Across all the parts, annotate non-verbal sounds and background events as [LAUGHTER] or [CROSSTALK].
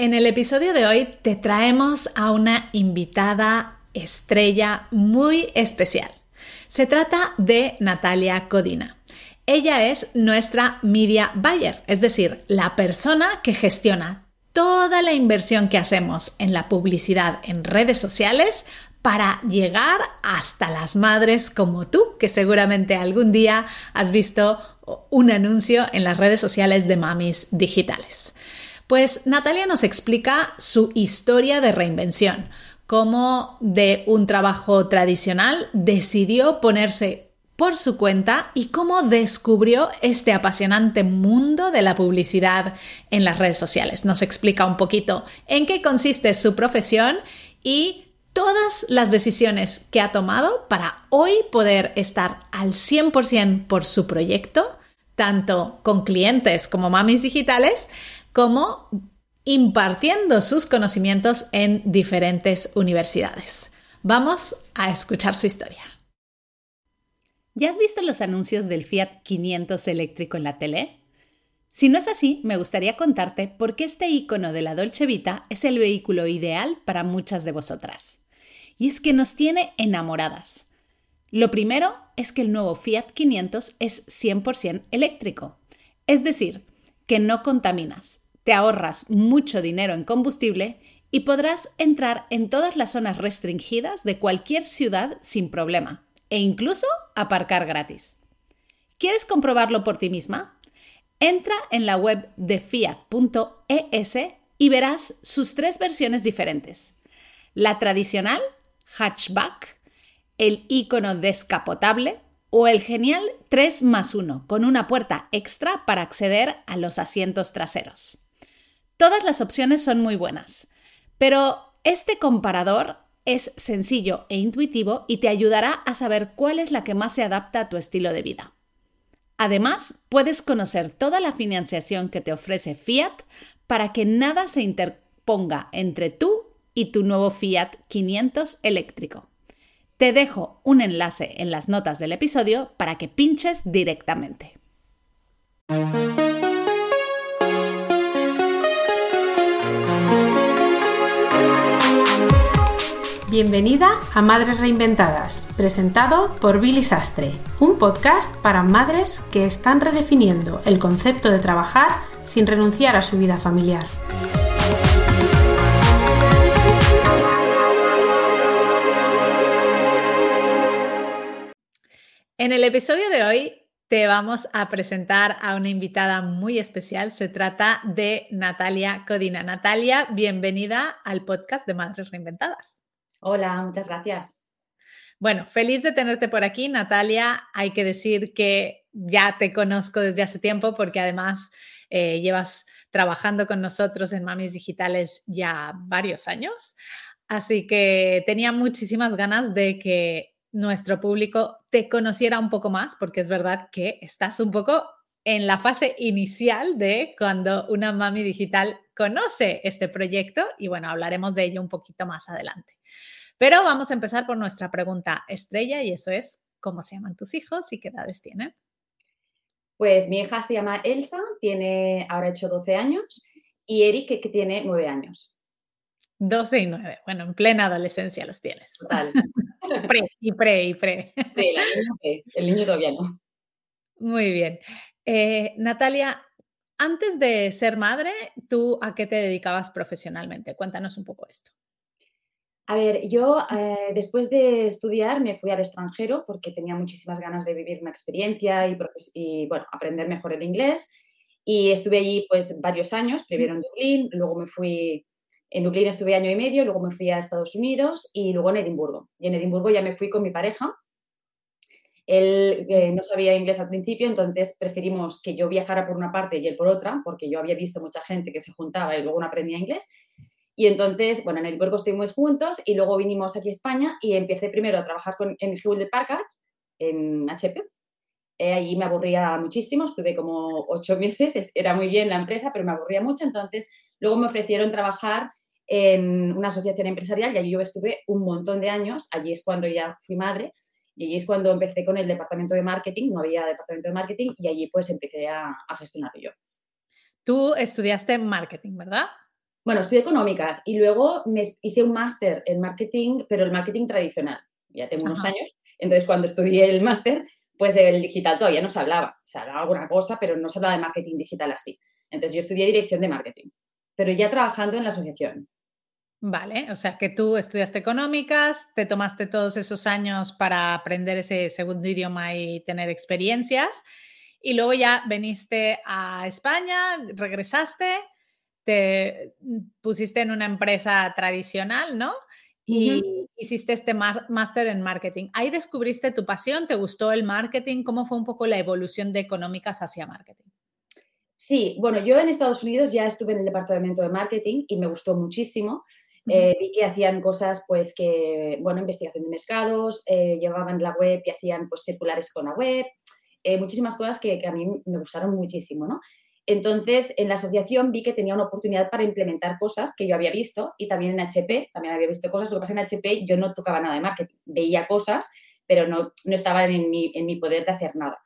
En el episodio de hoy te traemos a una invitada estrella muy especial. Se trata de Natalia Codina. Ella es nuestra media buyer, es decir, la persona que gestiona toda la inversión que hacemos en la publicidad en redes sociales para llegar hasta las madres como tú, que seguramente algún día has visto un anuncio en las redes sociales de mamis digitales. Pues Natalia nos explica su historia de reinvención, cómo de un trabajo tradicional decidió ponerse por su cuenta y cómo descubrió este apasionante mundo de la publicidad en las redes sociales. Nos explica un poquito en qué consiste su profesión y todas las decisiones que ha tomado para hoy poder estar al 100% por su proyecto, tanto con clientes como mamis digitales, como impartiendo sus conocimientos en diferentes universidades. Vamos a escuchar su historia. ¿Ya has visto los anuncios del Fiat 500 eléctrico en la tele? Si no es así, me gustaría contarte por qué este icono de la Dolce Vita es el vehículo ideal para muchas de vosotras. Y es que nos tiene enamoradas. Lo primero es que el nuevo Fiat 500 es 100% eléctrico, es decir, que no contaminas, te ahorras mucho dinero en combustible y podrás entrar en todas las zonas restringidas de cualquier ciudad sin problema e incluso aparcar gratis. ¿Quieres comprobarlo por ti misma? Entra en la web de fiat.es y verás sus tres versiones diferentes. La tradicional, hatchback, el icono descapotable o el genial 3 más 1 con una puerta extra para acceder a los asientos traseros. Todas las opciones son muy buenas, pero este comparador es sencillo e intuitivo y te ayudará a saber cuál es la que más se adapta a tu estilo de vida. Además, puedes conocer toda la financiación que te ofrece Fiat para que nada se interponga entre tú y tu nuevo Fiat 500 eléctrico. Te dejo un enlace en las notas del episodio para que pinches directamente. Bienvenida a Madres Reinventadas, presentado por Billy Sastre, un podcast para madres que están redefiniendo el concepto de trabajar sin renunciar a su vida familiar. En el episodio de hoy te vamos a presentar a una invitada muy especial. Se trata de Natalia Codina. Natalia, bienvenida al podcast de Madres Reinventadas. Hola, muchas gracias. Bueno, feliz de tenerte por aquí, Natalia. Hay que decir que ya te conozco desde hace tiempo porque además eh, llevas trabajando con nosotros en Mamis Digitales ya varios años. Así que tenía muchísimas ganas de que nuestro público te conociera un poco más, porque es verdad que estás un poco en la fase inicial de cuando una mami digital conoce este proyecto y bueno, hablaremos de ello un poquito más adelante. Pero vamos a empezar por nuestra pregunta estrella y eso es, ¿cómo se llaman tus hijos y qué edades tienen? Pues mi hija se llama Elsa, tiene ahora hecho 12 años y Eric que, tiene 9 años. 12 y 9, bueno, en plena adolescencia los tienes. Total. [LAUGHS] Pre, y pre, y pre. el niño todavía no. Muy bien. Eh, Natalia, antes de ser madre, ¿tú a qué te dedicabas profesionalmente? Cuéntanos un poco esto. A ver, yo eh, después de estudiar me fui al extranjero porque tenía muchísimas ganas de vivir una experiencia y, y, bueno, aprender mejor el inglés. Y estuve allí pues varios años, primero en Dublín, luego me fui en Dublín estuve año y medio, luego me fui a Estados Unidos y luego en Edimburgo. Y en Edimburgo ya me fui con mi pareja. Él eh, no sabía inglés al principio, entonces preferimos que yo viajara por una parte y él por otra, porque yo había visto mucha gente que se juntaba y luego no aprendía inglés. Y entonces, bueno, en Edimburgo estuvimos juntos y luego vinimos aquí a España y empecé primero a trabajar con, en Hewlett Packard, en HP. Eh, allí me aburría muchísimo, estuve como ocho [LAUGHS] meses, era muy bien la empresa, pero me aburría mucho. Entonces, luego me ofrecieron trabajar en una asociación empresarial y allí yo estuve un montón de años. Allí es cuando ya fui madre y allí es cuando empecé con el departamento de marketing. No había departamento de marketing y allí pues empecé a, a gestionarlo yo. Tú estudiaste marketing, ¿verdad? Bueno, estudié económicas y luego me hice un máster en marketing, pero el marketing tradicional. Ya tengo unos años. Entonces, cuando estudié el máster, pues el digital todavía no se hablaba. Se hablaba alguna cosa, pero no se hablaba de marketing digital así. Entonces, yo estudié dirección de marketing, pero ya trabajando en la asociación. Vale, o sea que tú estudiaste económicas, te tomaste todos esos años para aprender ese segundo idioma y tener experiencias, y luego ya veniste a España, regresaste, te pusiste en una empresa tradicional, ¿no? Y hiciste este máster en marketing. Ahí descubriste tu pasión, te gustó el marketing, ¿cómo fue un poco la evolución de económicas hacia marketing? Sí, bueno, yo en Estados Unidos ya estuve en el departamento de marketing y me gustó muchísimo. Eh, vi que hacían cosas, pues que, bueno, investigación de mercados, eh, llevaban la web y hacían, pues, circulares con la web, eh, muchísimas cosas que, que, a mí me gustaron muchísimo, ¿no? Entonces, en la asociación vi que tenía una oportunidad para implementar cosas que yo había visto y también en HP, también había visto cosas. Lo que pasa en HP, yo no tocaba nada de marketing, veía cosas, pero no, no estaban en mi, en mi poder de hacer nada.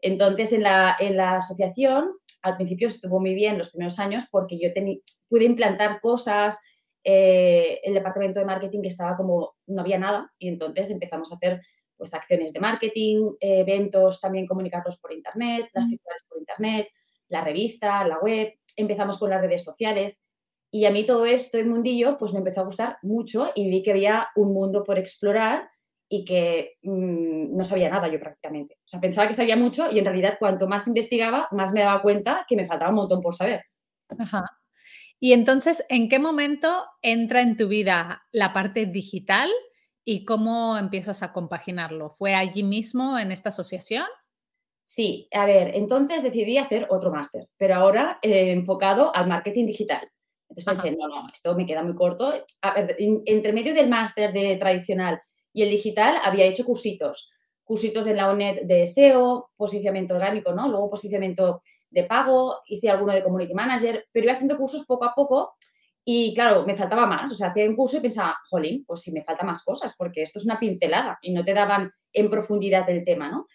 Entonces, en la, en la asociación, al principio estuvo muy bien los primeros años porque yo pude implantar cosas, eh, el departamento de marketing que estaba como, no había nada y entonces empezamos a hacer pues acciones de marketing, eventos, también comunicarlos por internet, las titulares por internet, la revista, la web, empezamos con las redes sociales y a mí todo esto, el mundillo, pues me empezó a gustar mucho y vi que había un mundo por explorar y que mm, no sabía nada yo prácticamente. O sea, pensaba que sabía mucho y en realidad cuanto más investigaba, más me daba cuenta que me faltaba un montón por saber. Ajá. Y entonces, ¿en qué momento entra en tu vida la parte digital y cómo empiezas a compaginarlo? ¿Fue allí mismo en esta asociación? Sí, a ver, entonces decidí hacer otro máster, pero ahora eh, enfocado al marketing digital. Entonces pensé, no, no, esto me queda muy corto. entre medio del máster de tradicional y el digital había hecho cursitos, cursitos en la ONET de SEO, posicionamiento orgánico, ¿no? Luego posicionamiento de pago, hice alguno de community manager, pero iba haciendo cursos poco a poco y claro, me faltaba más. O sea, hacía un curso y pensaba, jolín, pues si me falta más cosas, porque esto es una pincelada y no te daban en profundidad el tema, ¿no?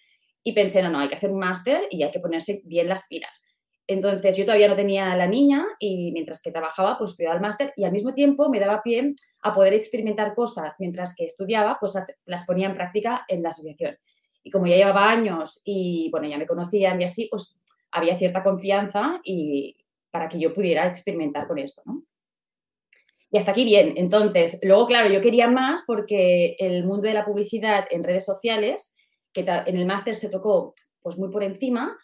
Y pensé, no, no, hay que hacer un máster y hay que ponerse bien las pilas. Entonces yo todavía no tenía la niña y mientras que trabajaba, pues estudiaba el máster y al mismo tiempo me daba pie a poder experimentar cosas mientras que estudiaba, pues las, las ponía en práctica en la asociación. Y como ya llevaba años y bueno, ya me conocían y así, pues había cierta confianza y para que yo pudiera experimentar con esto, ¿no? Y hasta aquí bien. Entonces, luego, claro, yo quería más porque el mundo de la publicidad en redes sociales, que en el máster se tocó pues muy por encima,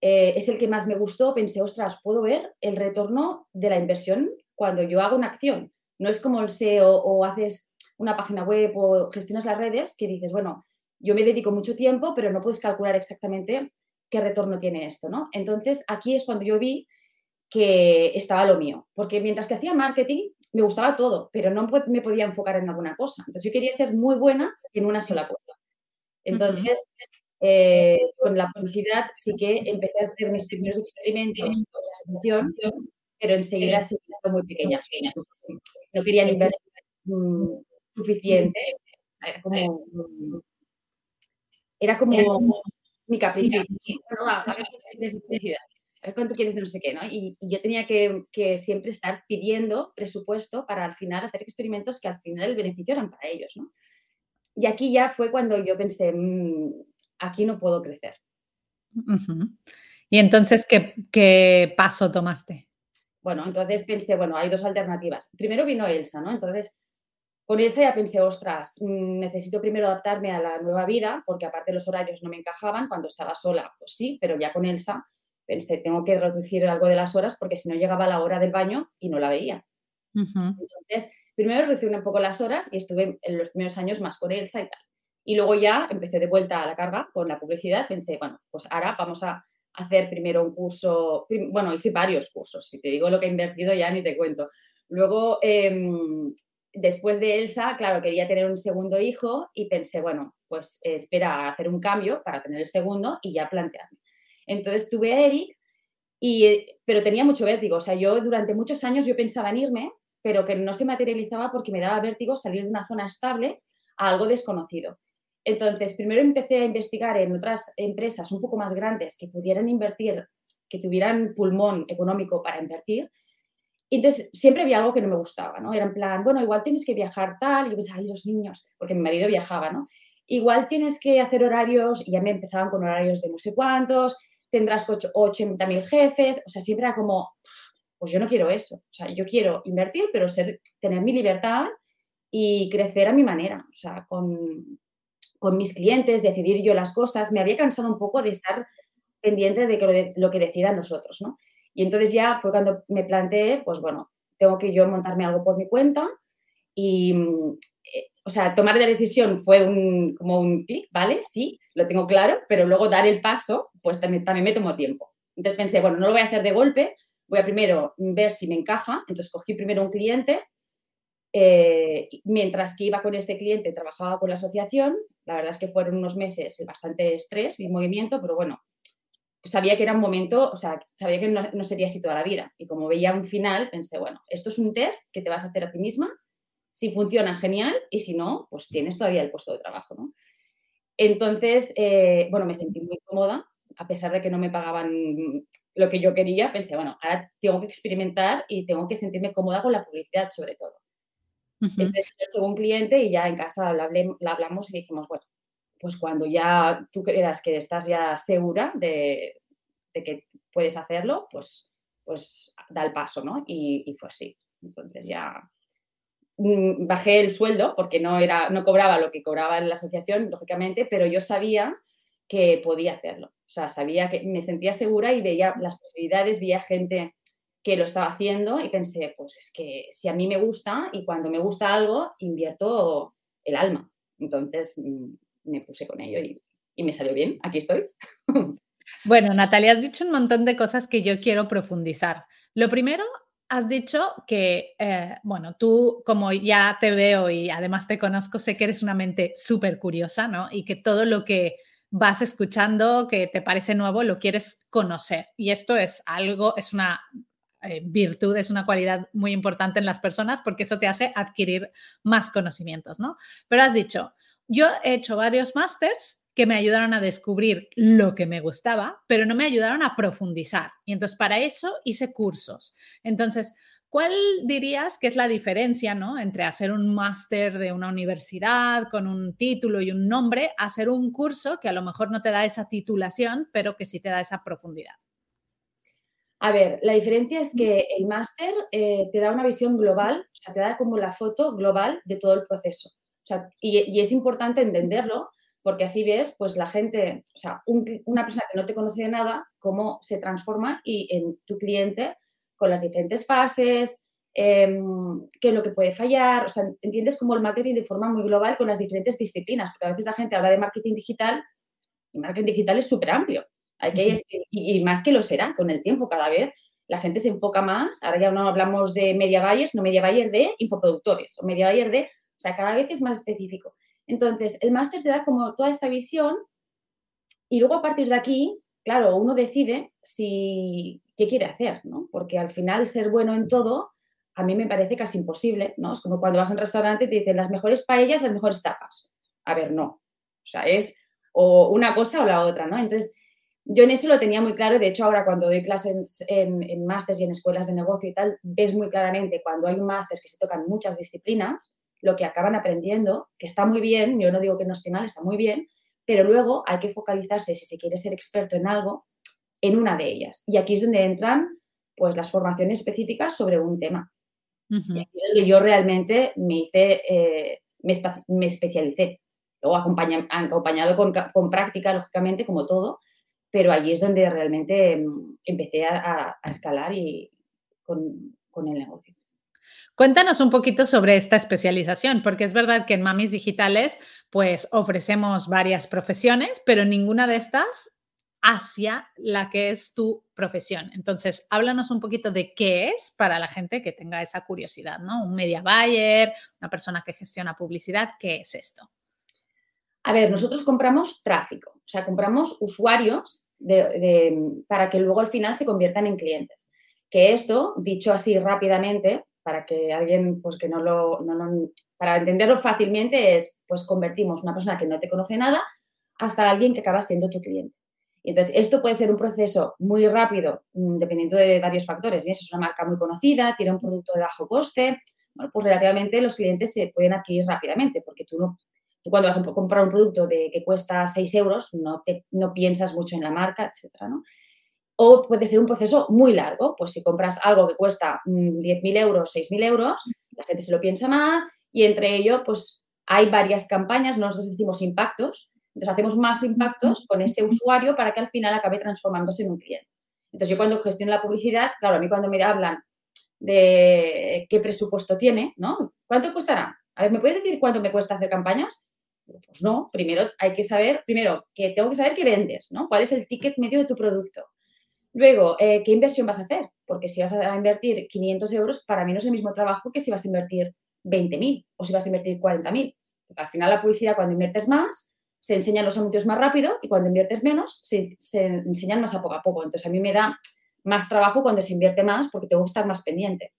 eh, es el que más me gustó. Pensé, ostras, puedo ver el retorno de la inversión cuando yo hago una acción. No es como el SEO o haces una página web o gestionas las redes que dices, bueno, yo me dedico mucho tiempo, pero no puedes calcular exactamente qué retorno tiene esto, ¿no? Entonces, aquí es cuando yo vi que estaba lo mío, porque mientras que hacía marketing, me gustaba todo, pero no me podía enfocar en alguna cosa. Entonces, yo quería ser muy buena en una sola cosa. Entonces, eh, con la publicidad sí que empecé a hacer mis primeros experimentos con la pero enseguida se hizo muy pequeña. No quería invertir mm, suficiente. Como, era como mi capricho. [LAUGHS] a, ver cuánto quieres de no sé qué, ¿no? Y, yo tenía que, siempre estar pidiendo presupuesto para al final hacer experimentos que al final el beneficio eran para ellos, ¿no? Y aquí ya fue cuando yo pensé, mm, aquí no puedo crecer. ¿Y entonces ¿qué, qué paso tomaste? Bueno, entonces pensé, bueno, hay dos alternativas. Primero vino Elsa, ¿no? Entonces con esa ya pensé, ostras, mm, necesito primero adaptarme a la nueva vida, porque aparte los horarios no me encajaban. Cuando estaba sola, pues sí, pero ya con Elsa pensé, tengo que reducir algo de las horas porque si no llegaba la hora del baño y no la veía. Entonces, primero reducí un poco las horas y estuve en los primeros años más con Elsa y tal. Y luego ya empecé de vuelta a la carga con la publicidad. Pensé, bueno, pues ahora vamos a hacer primero un curso, bueno, hice varios cursos, si te digo lo que he invertido ya ni te cuento. Luego em, después de Elsa, claro, quería tener un segundo hijo y pensé, bueno, pues espera a hacer un cambio para tener el segundo y ya plantearme. Entonces tuve a Eric, y, pero tenía mucho vértigo. O sea, yo durante muchos años yo pensaba en irme, pero que no se materializaba porque me daba vértigo salir de una zona estable a algo desconocido. Entonces, primero empecé a investigar en otras empresas un poco más grandes que pudieran invertir, que tuvieran pulmón económico para invertir entonces siempre había algo que no me gustaba, ¿no? Era en plan, bueno, igual tienes que viajar tal, y yo pensaba, ay, los niños, porque mi marido viajaba, ¿no? Igual tienes que hacer horarios, y ya me empezaban con horarios de no sé cuántos, tendrás 80.000 jefes, o sea, siempre era como, pues yo no quiero eso, o sea, yo quiero invertir, pero ser, tener mi libertad y crecer a mi manera, o sea, con, con mis clientes, decidir yo las cosas. Me había cansado un poco de estar pendiente de, que lo, que decidan nosotros, ¿no? Y entonces ya fue cuando me planteé, pues bueno, tengo que yo montarme algo por mi cuenta y, eh, o sea, tomar la decisión fue un, como un clic, ¿vale? Sí, lo tengo claro, pero luego dar el paso, pues también, también me tomó tiempo. Entonces pensé, bueno, no lo voy a hacer de golpe, voy a primero ver si me encaja. Entonces cogí primero un cliente, eh, mientras que iba con este cliente, trabajaba con la asociación. La verdad es que fueron unos meses bastante estrés y movimiento, pero bueno, sabía que era un momento, o sea, sabía que no, sería así toda la vida. Y como veía un final, pensé, bueno, esto es un test que te vas a hacer a ti misma. Si funciona, genial. Y si no, pues tienes todavía el puesto de trabajo, ¿no? Entonces, eh, bueno, me sentí muy cómoda, a pesar de que no me pagaban lo que yo quería. Pensé, bueno, ahora tengo que experimentar y tengo que sentirme cómoda con la publicidad, sobre todo. Entonces, yo un cliente y ya en casa la hablamos y dijimos, bueno, pues cuando ya tú creas que estás ya segura de, que puedes hacerlo, pues, pues da el paso, ¿no? Y, fue así. Entonces ya mm, bajé el sueldo porque no, era, no cobraba lo que cobraba en la asociación, lógicamente, pero yo sabía que podía hacerlo. O sea, sabía que me sentía segura y veía las posibilidades, veía gente que lo estaba haciendo y pensé, pues es que si a mí me gusta y cuando me gusta algo, invierto el alma. Entonces, mm, me puse con ello y, me salió bien. Aquí estoy. Bueno, Natalia, has dicho un montón de cosas que yo quiero profundizar. Lo primero, has dicho que, eh, bueno, tú como ya te veo y además te conozco, sé que eres una mente súper curiosa, ¿no? Y que todo lo que vas escuchando, que te parece nuevo, lo quieres conocer. Y esto es algo, es una eh, virtud, es una cualidad muy importante en las personas porque eso te hace adquirir más conocimientos, ¿no? Pero has dicho, yo he hecho varios másters que me ayudaron a descubrir lo que me gustaba, pero no me ayudaron a profundizar. Y entonces para eso hice cursos. Entonces, ¿cuál dirías que es la diferencia ¿no? entre hacer un máster de una universidad con un título y un nombre, hacer un curso que a lo mejor no te da esa titulación, pero que sí te da esa profundidad? A ver, la diferencia es que el máster eh, te da una visión global, o sea, te da como la foto global de todo el proceso y, es importante entenderlo porque así ves, pues la gente, o sea, una persona que no te conoce de nada, cómo se transforma y en tu cliente con las diferentes fases, em, qué es lo que puede fallar, o sea, entiendes como el marketing de forma muy global con las diferentes disciplinas, porque a veces la gente habla de marketing digital y marketing digital es súper amplio. Hay que, y, y, más que lo será con el tiempo cada vez. La gente se enfoca más, ahora ya no hablamos de media buyers, no media buyer de infoproductores o media buyer de o sea, cada vez es más específico. Entonces, el máster te da como toda esta visión y luego a partir de aquí, claro, uno decide si qué quiere hacer, ¿no? Porque al final ser bueno en todo a mí me parece casi imposible, ¿no? Es como cuando vas a un restaurante y te dicen las mejores paellas, las mejores tapas. A ver, no. O sea, es o una cosa o la otra, ¿no? Entonces, yo en eso lo tenía muy claro. De hecho, ahora cuando doy clases en, en másters y en escuelas de negocio y tal, ves muy claramente cuando hay un máster que se tocan muchas disciplinas, lo que acaban aprendiendo, que está muy bien, yo no digo que no esté mal, está muy bien, pero luego hay que focalizarse, si se quiere ser experto en algo, en una de ellas. Y aquí es donde entran pues las formaciones específicas sobre un tema. Y aquí es donde yo realmente me hice, eh, me, especialicé. Luego acompañado con, práctica, lógicamente, como todo, pero allí es donde realmente mm, empecé a, escalar y con el negocio. Cuéntanos un poquito sobre esta especialización, porque es verdad que en Mamis Digitales, pues ofrecemos varias profesiones, pero ninguna de estas hacia la que es tu profesión. Entonces, háblanos un poquito de qué es para la gente que tenga esa curiosidad, ¿no? Un media buyer, una persona que gestiona publicidad, ¿qué es esto? A ver, nosotros compramos tráfico, o sea, compramos usuarios para que luego al final se conviertan en clientes. Que esto, dicho así rápidamente, para que alguien, pues que no lo, para entenderlo fácilmente es, pues convertimos una persona que no te conoce nada hasta alguien que acaba siendo tu cliente. Entonces, esto puede ser un proceso muy rápido, mm, dependiendo de varios factores. Y eso es una marca muy conocida, tiene un producto de bajo coste. Bueno, pues relativamente los clientes se pueden adquirir rápidamente, porque tú no cuando vas a comprar un producto de, que cuesta 6 euros, no, te, no piensas mucho en la marca, etcétera, ¿no? O puede ser un proceso muy largo, pues si compras algo que cuesta 10.000 mm, euros, 6.000 euros, la gente se lo piensa más y entre ello, pues hay varias campañas, nosotros decimos impactos, entonces hacemos más impactos con ese usuario para que al final acabe transformándose en un cliente. Entonces yo cuando gestiono la publicidad, claro, a mí cuando me hablan de qué presupuesto tiene, ¿no? ¿Cuánto costará? A ver, ¿me puedes decir cuánto me cuesta hacer campañas? Pues no, primero hay que saber, primero, que tengo que saber qué vendes, ¿no? ¿Cuál es el ticket medio de tu producto? Luego, eh, ¿qué inversión vas a hacer? Porque si vas a invertir 500 euros, para mí no es el mismo trabajo que si vas a invertir 20.000 o si vas a invertir 40.000. Porque al final la publicidad, cuando inviertes más, se enseñan los anuncios más rápido y cuando inviertes menos, se, enseñan más a poco a poco. Entonces, a mí me da más trabajo cuando se invierte más porque tengo que estar más pendiente.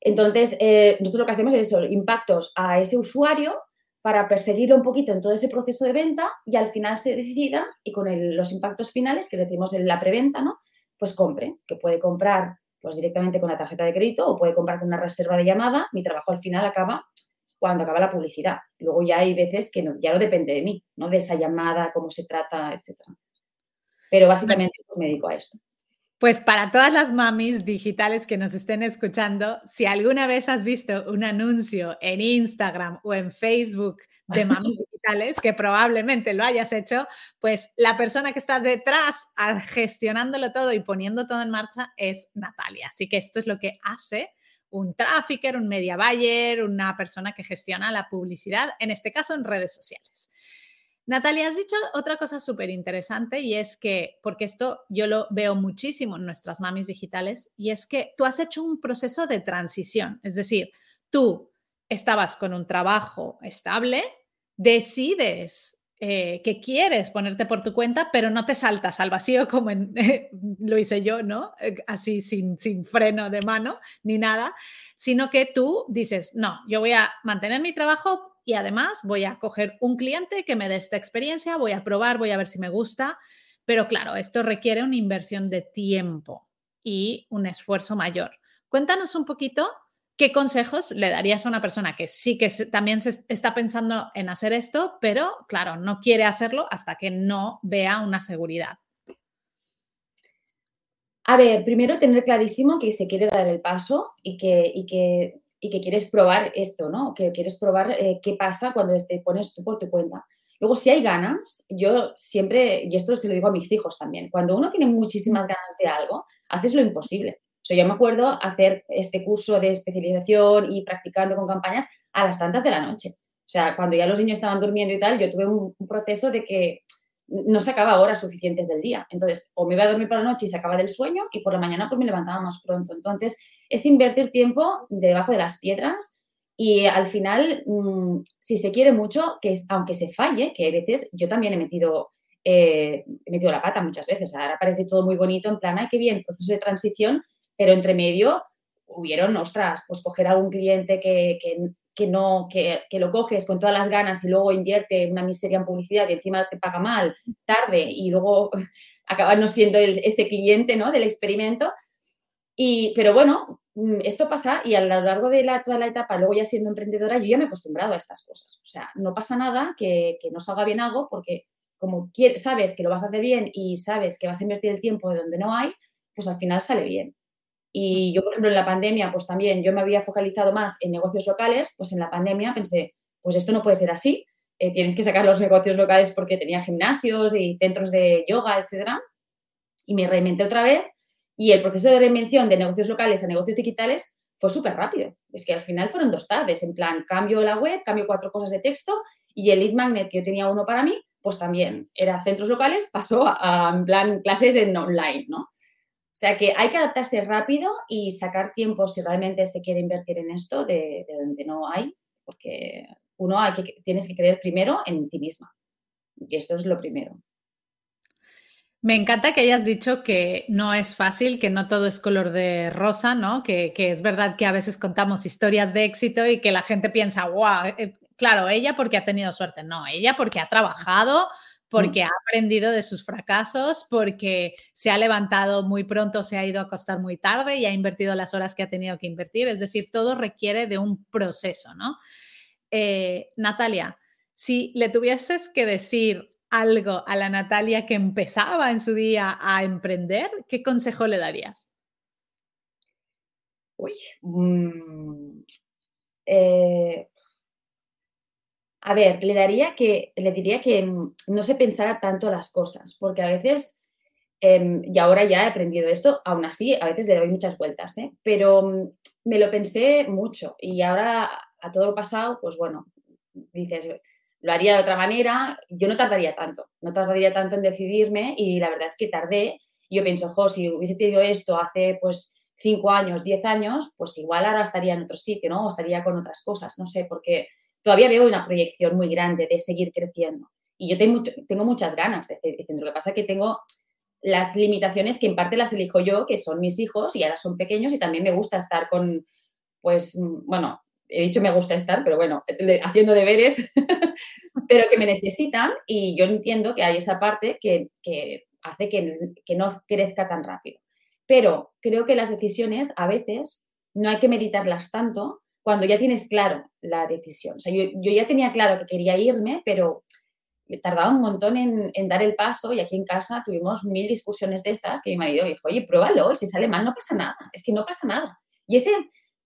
Entonces, eh, nosotros lo que hacemos es eso, impactos a ese usuario para perseguirlo un poquito en todo ese proceso de venta y al final se decida y con los impactos finales que decimos en la preventa, ¿no? Pues compre, que puede comprar pues directamente con la tarjeta de crédito o puede comprar con una reserva de llamada. Mi trabajo al final acaba cuando acaba la publicidad. Luego ya hay veces que ya no depende de mí, ¿no? De esa llamada, cómo se trata, etcétera. Pero básicamente pues, me dedico a esto. Pues para todas las mamis digitales que nos estén escuchando, si alguna vez has visto un anuncio en Instagram o en Facebook de mamis [LAUGHS] digitales, que probablemente lo hayas hecho, pues la persona que está detrás gestionándolo todo y poniendo todo en marcha es Natalia. Así que esto es lo que hace un trafficker, un media buyer, una persona que gestiona la publicidad, en este caso en redes sociales. Natalia, has dicho otra cosa súper interesante y es que, porque esto yo lo veo muchísimo en nuestras mamis digitales, y es que tú has hecho un proceso de transición, es decir, tú estabas con un trabajo estable, decides eh, que quieres ponerte por tu cuenta, pero no te saltas al vacío como [LAUGHS] lo hice yo, ¿no? Eh, así sin, sin freno de mano ni nada, sino que tú dices, no, yo voy a mantener mi trabajo, y además voy a coger un cliente que me dé esta experiencia, voy a probar, voy a ver si me gusta, pero claro, esto requiere una inversión de tiempo y un esfuerzo mayor. Cuéntanos un poquito qué consejos le darías a una persona que sí que también se está pensando en hacer esto, pero claro, no quiere hacerlo hasta que no vea una seguridad. A ver, primero tener clarísimo que se quiere dar el paso y que, y que y que quieres probar esto, ¿no? Que quieres probar eh, qué pasa cuando te pones tú por tu cuenta. Luego, si hay ganas, yo siempre, y esto se lo digo a mis hijos también, cuando uno tiene muchísimas ganas de algo, haces lo imposible. O sea, yo me acuerdo hacer este curso de especialización y practicando con campañas a las tantas de la noche. O sea, cuando ya los niños estaban durmiendo y tal, yo tuve un proceso de que no sacaba horas suficientes del día. Entonces, o me iba a dormir por la noche y se acaba del sueño y por la mañana pues me levantaba más pronto. Entonces, es invertir tiempo debajo de las piedras y al final, mm, si se quiere mucho, que es, aunque se falle, que a veces yo también he metido, eh, he metido la pata muchas veces. Ahora parece todo muy bonito, en plan, ay, qué bien, proceso de transición, pero entre medio hubieron, ostras, pues coger a algún cliente que, que que no, que, lo coges con todas las ganas y luego invierte una miseria en publicidad y encima te paga mal, tarde, y luego [LAUGHS] acabas no siendo ese cliente ¿no? del experimento. Y, pero bueno, mm, esto pasa y a lo largo de la, toda la etapa, luego ya siendo emprendedora, yo ya me he acostumbrado a estas cosas. O sea, no pasa nada que, que no salga bien algo porque como sabes que lo vas a hacer bien y sabes que vas a invertir el tiempo de donde no hay, pues al final sale bien. Y yo, por ejemplo, en la pandemia, pues también yo me había focalizado más en negocios locales, pues en la pandemia pensé, pues esto no puede ser así, eh, tienes que sacar los negocios locales porque tenía gimnasios y centros de yoga, etcétera. Y me reinventé otra vez y el proceso de reinvención de negocios locales a negocios digitales fue súper rápido. Es que al final fueron dos tardes, en plan, cambio la web, cambio cuatro cosas de texto y el lead magnet que yo tenía uno para mí, pues también era centros locales, pasó a, en plan clases en online, ¿no? O sea que hay que adaptarse rápido y sacar tiempo si realmente se quiere invertir en esto de, donde no hay, porque uno hay que, tienes que creer primero en ti misma. Y esto es lo primero. Me encanta que hayas dicho que no es fácil, que no todo es color de rosa, ¿no? Que, es verdad que a veces contamos historias de éxito y que la gente piensa, wow, eh, claro, ella porque ha tenido suerte. No, ella porque ha trabajado porque ha aprendido de sus fracasos, porque se ha levantado muy pronto, se ha ido a acostar muy tarde y ha invertido las horas que ha tenido que invertir. Es decir, todo requiere de un proceso, ¿no? Eh, Natalia, si le tuvieses que decir algo a la Natalia que empezaba en su día a emprender, ¿qué consejo le darías? Uy, mm, eh, a ver, le daría que, le diría que mm, no se pensara tanto las cosas, porque a veces, em, y ahora ya he aprendido esto, aún así a veces le doy muchas vueltas, ¿eh? pero mm, me lo pensé mucho y ahora a todo lo pasado, pues bueno, dices, lo haría de otra manera, yo no tardaría tanto, no tardaría tanto en decidirme y la verdad es que tardé. Yo pienso, jo, si hubiese tenido esto hace pues cinco años, diez años, pues igual ahora estaría en otro sitio, ¿no? O estaría con otras cosas, no sé, porque todavía veo una proyección muy grande de seguir creciendo. Y yo tengo, tengo muchas ganas de seguir creciendo. Lo que pasa es que tengo las limitaciones que en parte las elijo yo, que son mis hijos y ahora son pequeños y también me gusta estar con, pues, bueno, he dicho me gusta estar, pero bueno, haciendo deberes, [LAUGHS] pero que me necesitan y yo entiendo que hay esa parte que, hace que, que, no crezca tan rápido. Pero creo que las decisiones a veces no hay que meditarlas tanto, cuando ya tienes claro la decisión. O sea, yo, ya tenía claro que quería irme, pero tardaba un montón en, dar el paso y aquí en casa tuvimos mil discusiones de estas que mi marido dijo, oye, pruébalo, y si sale mal no pasa nada, es que no pasa nada. Y ese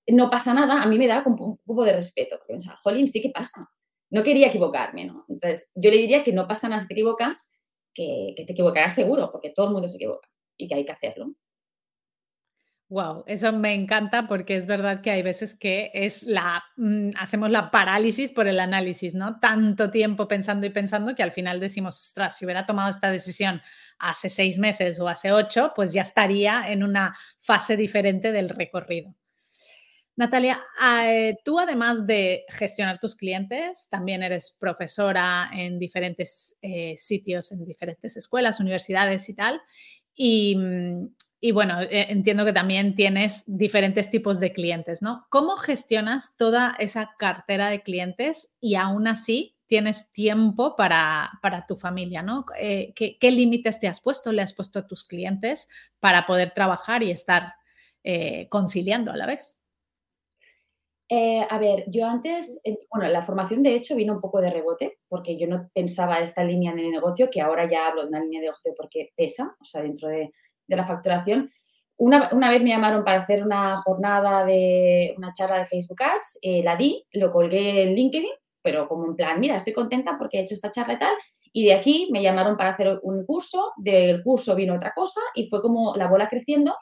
no pasa nada a mí me da un poco de respeto, porque pensaba, jolín, sí que pasa. No quería equivocarme, ¿no? Entonces, yo le diría que no pasa nada si te equivocas, que, te equivocarás seguro, porque todo el mundo se equivoca y que hay que hacerlo. Wow, eso me encanta porque es verdad que hay veces que es la mm, hacemos la parálisis por el análisis, ¿no? Tanto tiempo pensando y pensando que al final decimos, ostras, si hubiera tomado esta decisión hace seis meses o hace ocho, pues ya estaría en una fase diferente del recorrido. Natalia, eh, tú además de gestionar tus clientes, también eres profesora en diferentes eh, sitios, en diferentes escuelas, universidades y tal. Y mm, bueno, eh, entiendo que también tienes diferentes tipos de clientes, ¿no? ¿Cómo gestionas toda esa cartera de clientes y aún así tienes tiempo para, tu familia, ¿no? ¿qué, límites te has puesto, le has puesto a tus clientes para poder trabajar y estar conciliando a la vez? A ver, yo antes, bueno, la formación de hecho vino un poco de rebote, porque yo no pensaba esta línea de negocio, que ahora ya hablo de una línea de negocio porque pesa, o sea, dentro de, la facturación. Una, vez me llamaron para hacer una jornada de una charla de Facebook Ads, eh, la di, lo colgué en LinkedIn, pero como en plan, mira, estoy contenta porque he hecho esta charla y tal. Y de aquí me llamaron para hacer un curso, del curso vino otra cosa y fue como la bola creciendo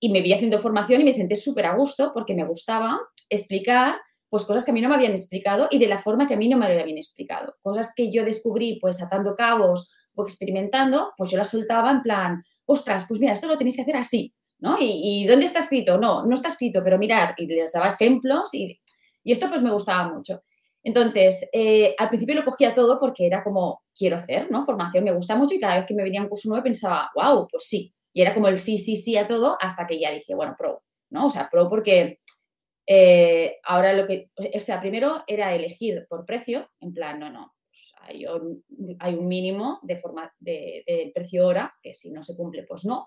y me vi haciendo formación y me senté súper a gusto porque me gustaba explicar pues cosas que a mí no me habían explicado y de la forma que a mí no me habían explicado. Cosas que yo descubrí pues atando cabos o experimentando, pues yo las soltaba en plan, ostras, pues mira, esto lo tenéis que hacer así, ¿no? ¿Y, dónde está escrito? No, no está escrito, pero mirar, y les daba ejemplos y, esto pues me gustaba mucho. Entonces, eh, al principio lo cogía todo porque era como, quiero hacer, ¿no? Formación me gusta mucho y cada vez que me venía un curso nuevo pensaba, wow, pues sí. Y era como el sí, sí, sí a todo hasta que ya dije, bueno, pro, ¿no? O sea, pro porque eh, ahora lo que, o sea, primero era elegir por precio, en plan, no, no, pues hay, un, hay, un, mínimo de, forma, de, precio hora, que si no se cumple, pues no.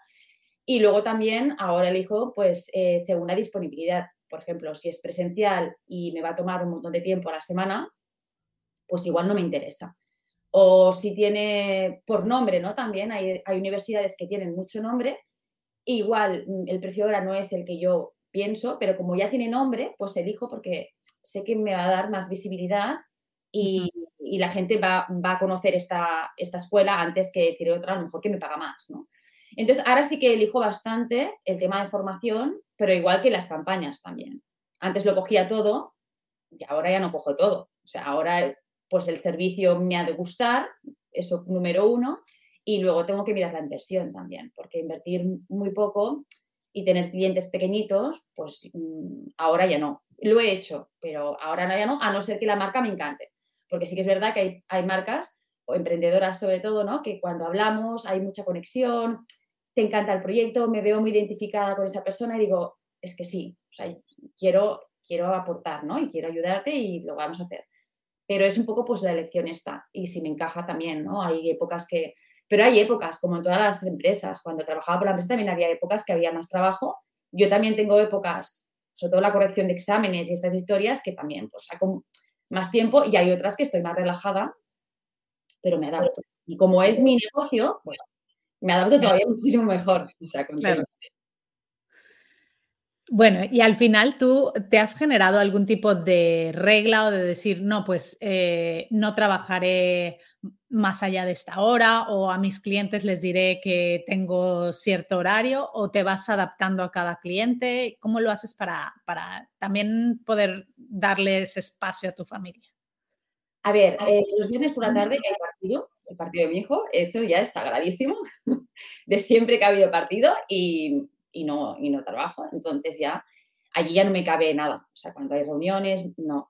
Y luego también ahora elijo, pues, eh, según la disponibilidad. Por ejemplo, si es presencial y me va a tomar un montón de tiempo a la semana, pues igual no me interesa. O si tiene por nombre, ¿no? También hay, hay universidades que tienen mucho nombre. Igual mm, el precio hora no es el que yo pienso, pero como ya tiene nombre, pues elijo porque sé que me va a dar más visibilidad y, la gente va, a conocer esta, esta, escuela antes que decir otra, a lo mejor que me paga más, ¿no? Entonces, ahora sí que elijo bastante el tema de formación, pero igual que las campañas también. Antes lo cogía todo y ahora ya no cojo todo. O sea, ahora pues el servicio me ha de gustar, eso número uno, y luego tengo que mirar la inversión también, porque invertir muy poco y tener clientes pequeñitos, pues mm, ahora ya no. Lo he hecho, pero ahora ya no, a no ser que la marca me encante. Porque sí que es verdad que hay, marcas, o emprendedoras sobre todo, ¿no? Que cuando hablamos hay mucha conexión, te encanta el proyecto, me veo muy identificada con esa persona y digo, es que sí, quiero, quiero aportar, ¿no? Y quiero ayudarte y lo vamos a hacer. Pero es un poco pues la elección esta y si me encaja también, ¿no? Hay épocas que, pero hay épocas, como en todas las empresas, cuando trabajaba por la empresa también había épocas que había más trabajo, yo también tengo épocas, sobre todo la corrección de exámenes y estas historias, que también pues saco más tiempo y hay otras que estoy más relajada, pero me adapto. Y como es mi negocio, bueno, me adapto todavía muchísimo mejor. O sea, bueno, y al final tú te has generado algún tipo de regla o de decir, no, pues eh, no trabajaré más allá de esta hora o a mis clientes les diré que tengo cierto horario o te vas adaptando a cada cliente. ¿Cómo lo haces para, para también poder darles espacio a tu familia? A ver, eh, los viernes por la tarde hay partido, el partido de mi hijo, eso ya es sagradísimo, [LAUGHS] de siempre que ha habido partido y y no, y no trabajo. Entonces ya allí ya no me cabe nada. O sea, cuando hay reuniones, no.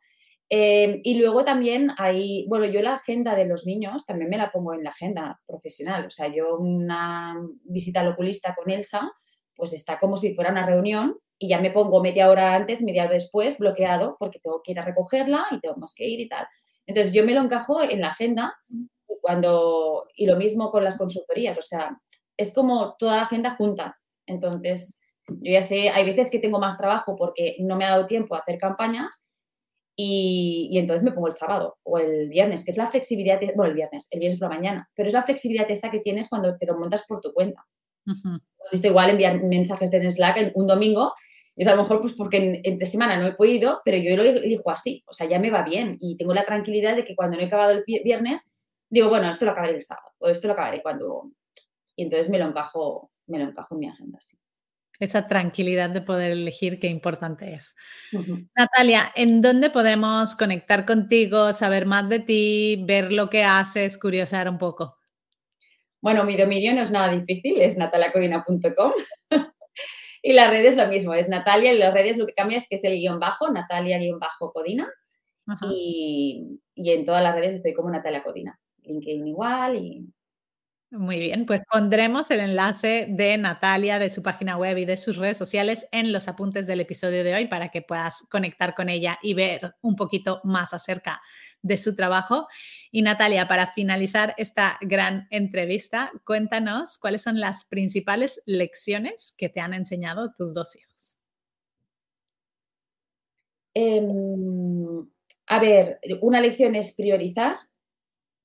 Eh, y luego también hay, bueno, yo la agenda de los niños también me la pongo en la agenda profesional. O sea, yo una visita al oculista con Elsa, pues está como si fuera una reunión y ya me pongo media hora antes, media hora después bloqueado porque tengo que ir a recogerla y tenemos que ir y tal. Entonces yo me lo encajo en la agenda y cuando y lo mismo con las consultorías, o sea, es como toda la agenda junta. Entonces, yo ya sé, hay veces que tengo más trabajo porque no me ha dado tiempo a hacer campañas y, entonces me pongo el sábado o el viernes, que es la flexibilidad, bueno, el viernes, el viernes por la mañana, pero es la flexibilidad esa que tienes cuando te lo montas por tu cuenta. Uh visto igual enviar mensajes de Slack un domingo, es a lo mejor pues porque entre semana no he podido, pero yo lo elijo así, o sea, ya me va bien y tengo la tranquilidad de que cuando no he acabado el viernes, digo, bueno, esto lo acabaré el sábado o esto lo acabaré cuando... Y entonces me lo encajo me lo encajo en mi agenda. Sí. Esa tranquilidad de poder elegir qué importante es. Natalia, ¿en dónde podemos conectar contigo, saber más de ti, ver lo que haces, curiosar un poco? Bueno, mi dominio no es nada difícil, es nataliacodina.com. [LAUGHS] y las redes lo mismo, es Natalia y las redes lo que cambia es que es el guion bajo, Natalia-Codina. Y, y, en todas las redes estoy como Natalia Codina. LinkedIn igual y muy bien, pues pondremos el enlace de Natalia, de su página web y de sus redes sociales en los apuntes del episodio de hoy para que puedas conectar con ella y ver un poquito más acerca de su trabajo. Y Natalia, para finalizar esta gran entrevista, cuéntanos cuáles son las principales lecciones que te han enseñado tus dos hijos. Em, a ver, una lección es priorizar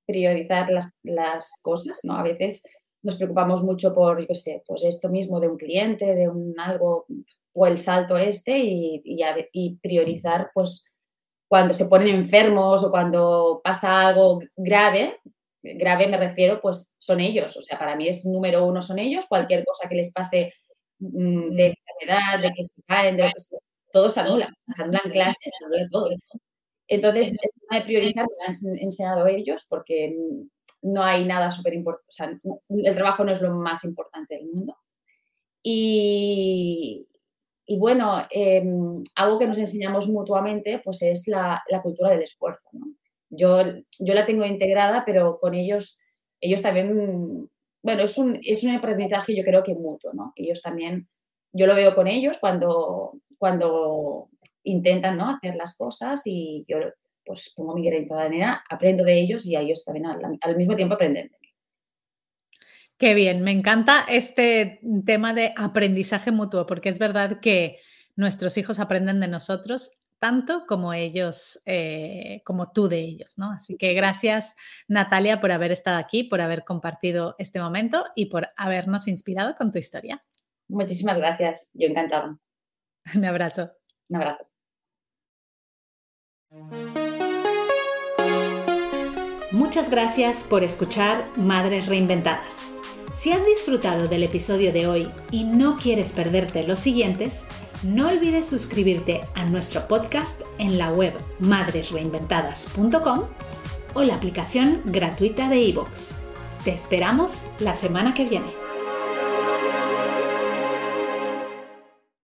priorizar las, cosas, ¿no? A veces nos preocupamos mucho por, yo sé, pues esto mismo de un cliente, de un algo, o el salto este y, y, priorizar, pues, cuando se ponen enfermos o cuando pasa algo grave, grave me refiero, pues son ellos. O sea, para mí es número uno son ellos. Cualquier cosa que les pase mm, de enfermedad, de que se caen, de lo que se, todo se anula. Se anulan clases, se anula todo. Entonces, el tema de priorizar me lo han enseñado ellos porque no hay nada súper importante, o sea, el trabajo no es lo más importante del mundo. Y, bueno, em, algo que nos enseñamos mutuamente pues es la, cultura del esfuerzo. Yo, yo la tengo integrada, pero con ellos, ellos también, bueno, es un, es un aprendizaje yo creo que mutuo, ¿no? Ellos también, yo lo veo con ellos cuando, cuando intentan ¿no? hacer las cosas y yo pues pongo mi granito de arena, aprendo de ellos y a ellos también al, mismo tiempo aprenden de mí. Qué bien, me encanta este tema de aprendizaje mutuo, porque es verdad que nuestros hijos aprenden de nosotros tanto como ellos, eh, como tú de ellos, ¿no? Así que gracias Natalia por haber estado aquí, por haber compartido este momento y por habernos inspirado con tu historia. Muchísimas gracias, yo encantada. [LAUGHS] Un abrazo. Un abrazo. Muchas gracias por escuchar Madres Reinventadas. Si has disfrutado del episodio de hoy y no quieres perderte los siguientes, no olvides suscribirte a nuestro podcast en la web madresreinventadas.com o la aplicación gratuita de iVoox. Te esperamos la semana que viene.